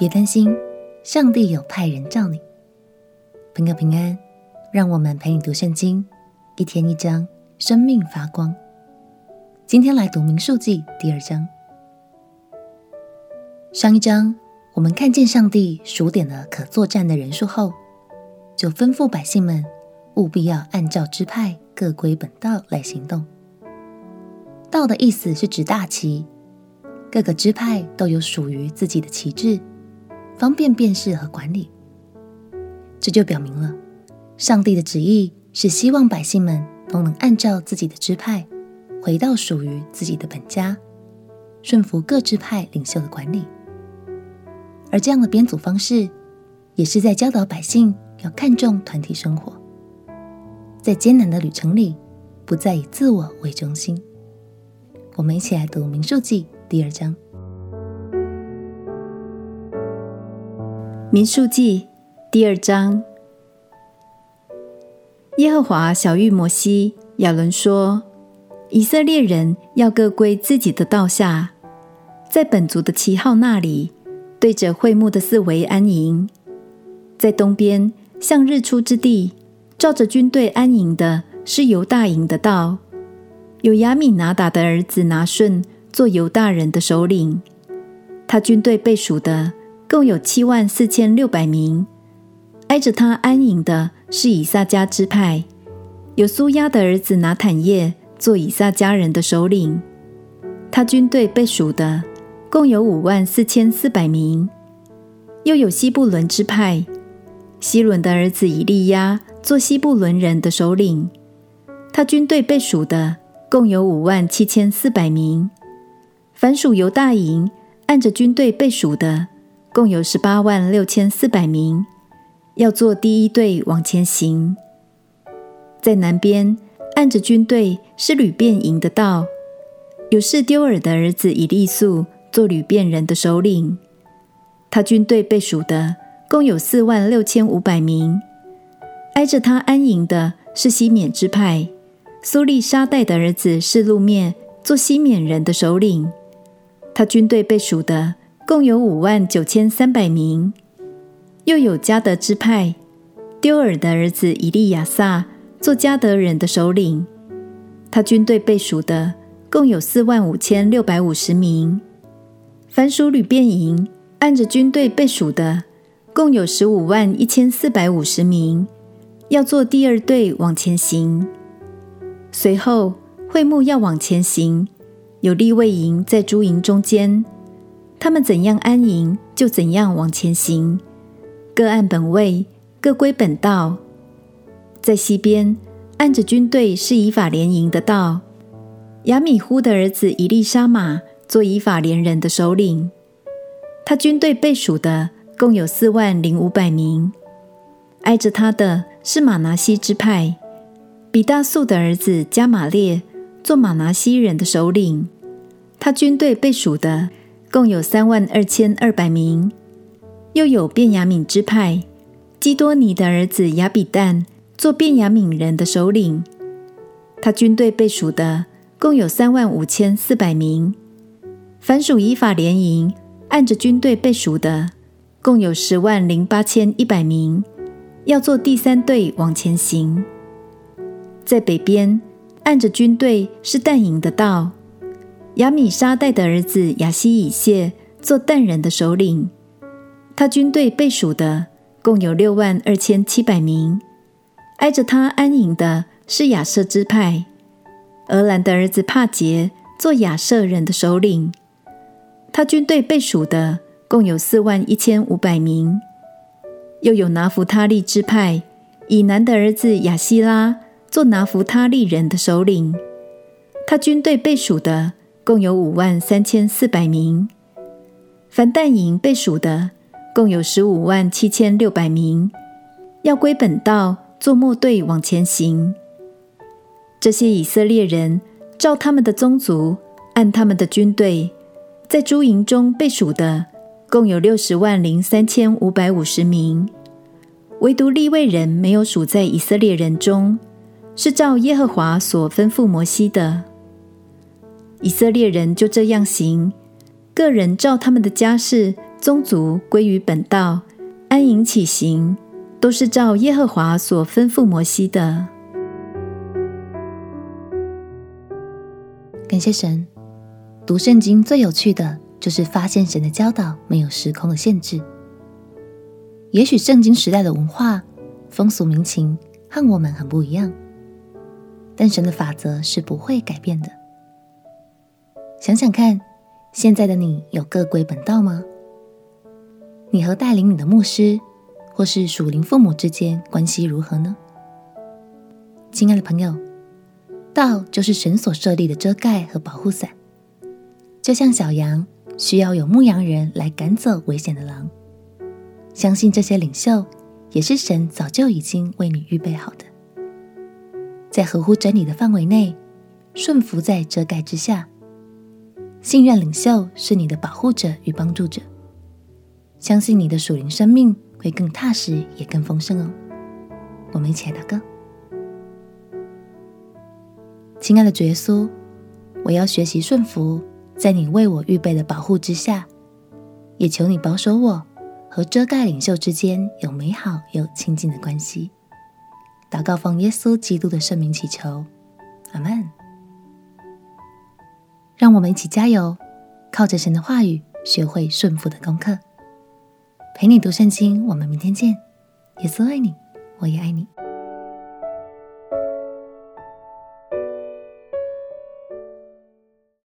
别担心，上帝有派人罩你。朋友平安，让我们陪你读圣经，一天一章，生命发光。今天来读民数记第二章。上一章我们看见上帝数点了可作战的人数后，就吩咐百姓们务必要按照支派各归本道来行动。道的意思是指大旗，各个支派都有属于自己的旗帜。方便辨识和管理，这就表明了上帝的旨意是希望百姓们都能按照自己的支派，回到属于自己的本家，顺服各支派领袖的管理。而这样的编组方式，也是在教导百姓要看重团体生活，在艰难的旅程里，不再以自我为中心。我们一起来读《民数记》第二章。民数记第二章，耶和华晓諭摩西、亚伦说：“以色列人要各归自己的道下，在本族的旗号那里，对着会幕的四围安营。在东边向日出之地，照着军队安营的是犹大营的道，有亚米拿达的儿子拿顺做犹大人的首领，他军队被数的。”共有七万四千六百名，挨着他安营的是以撒迦支派，有苏押的儿子拿坦业做以撒迦人的首领。他军队被数的共有五万四千四百名。又有西布伦支派，西伦的儿子以利押做西布伦人的首领。他军队被数的共有五万七千四百名。凡属犹大营，按着军队被数的。共有十八万六千四百名，要做第一队往前行。在南边，按着军队是流便营的道，有示丢尔的儿子以利素做流便人的首领。他军队被数的共有四万六千五百名。挨着他安营的是西缅支派，苏利沙代的儿子示录面做西缅人的首领。他军队被数的。共有五万九千三百名，又有加德支派，丢尔的儿子以利亚撒做加德人的首领，他军队被数的共有四万五千六百五十名。凡属旅便营，按着军队被数的共有十五万一千四百五十名，要做第二队往前行。随后会幕要往前行，有利未营在诸营中间。他们怎样安营，就怎样往前行，各按本位，各归本道。在西边，按着军队是以法莲营的道，亚米呼的儿子以利沙玛做以法莲人的首领。他军队被数的共有四万零五百名。挨着他的是马拿西支派，比大素的儿子加玛列做马拿西人的首领。他军队被数的。共有三万二千二百名，又有便雅悯支派，基多尼的儿子亚比旦做便雅悯人的首领。他军队被数的共有三万五千四百名。凡属以法莲营，按着军队被数的共有十万零八千一百名，要做第三队往前行。在北边，按着军队是但营的道。亚米沙代的儿子亚西以谢做但人的首领，他军队被数的共有六万二千七百名。挨着他安营的是亚设支派，俄兰的儿子帕杰做亚设人的首领，他军队被数的共有四万一千五百名。又有拿弗他利支派，以南的儿子亚希拉做拿弗他利人的首领，他军队被数的。共有五万三千四百名，凡但营被数的共有十五万七千六百名，要归本道做末队往前行。这些以色列人照他们的宗族，按他们的军队，在诸营中被数的共有六十万零三千五百五十名，唯独利未人没有数在以色列人中，是照耶和华所吩咐摩西的。以色列人就这样行，各人照他们的家室宗族归于本道，安营起行，都是照耶和华所吩咐摩西的。感谢神，读圣经最有趣的就是发现神的教导没有时空的限制。也许圣经时代的文化、风俗民情和我们很不一样，但神的法则是不会改变的。想想看，现在的你有各归本道吗？你和带领你的牧师或是属灵父母之间关系如何呢？亲爱的朋友。道就是神所设立的遮盖和保护伞，就像小羊需要有牧羊人来赶走危险的狼。相信这些领袖也是神早就已经为你预备好的，在合乎真理的范围内，顺服在遮盖之下，信任领袖是你的保护者与帮助者，相信你的属灵生命会更踏实，也更丰盛哦。我们一起来祷告。亲爱的主耶稣，我要学习顺服，在你为我预备的保护之下，也求你保守我和遮盖领袖之间有美好又亲近的关系。祷告奉耶稣基督的圣名祈求，阿门。让我们一起加油，靠着神的话语，学会顺服的功课。陪你读圣经，我们明天见。耶稣爱你，我也爱你。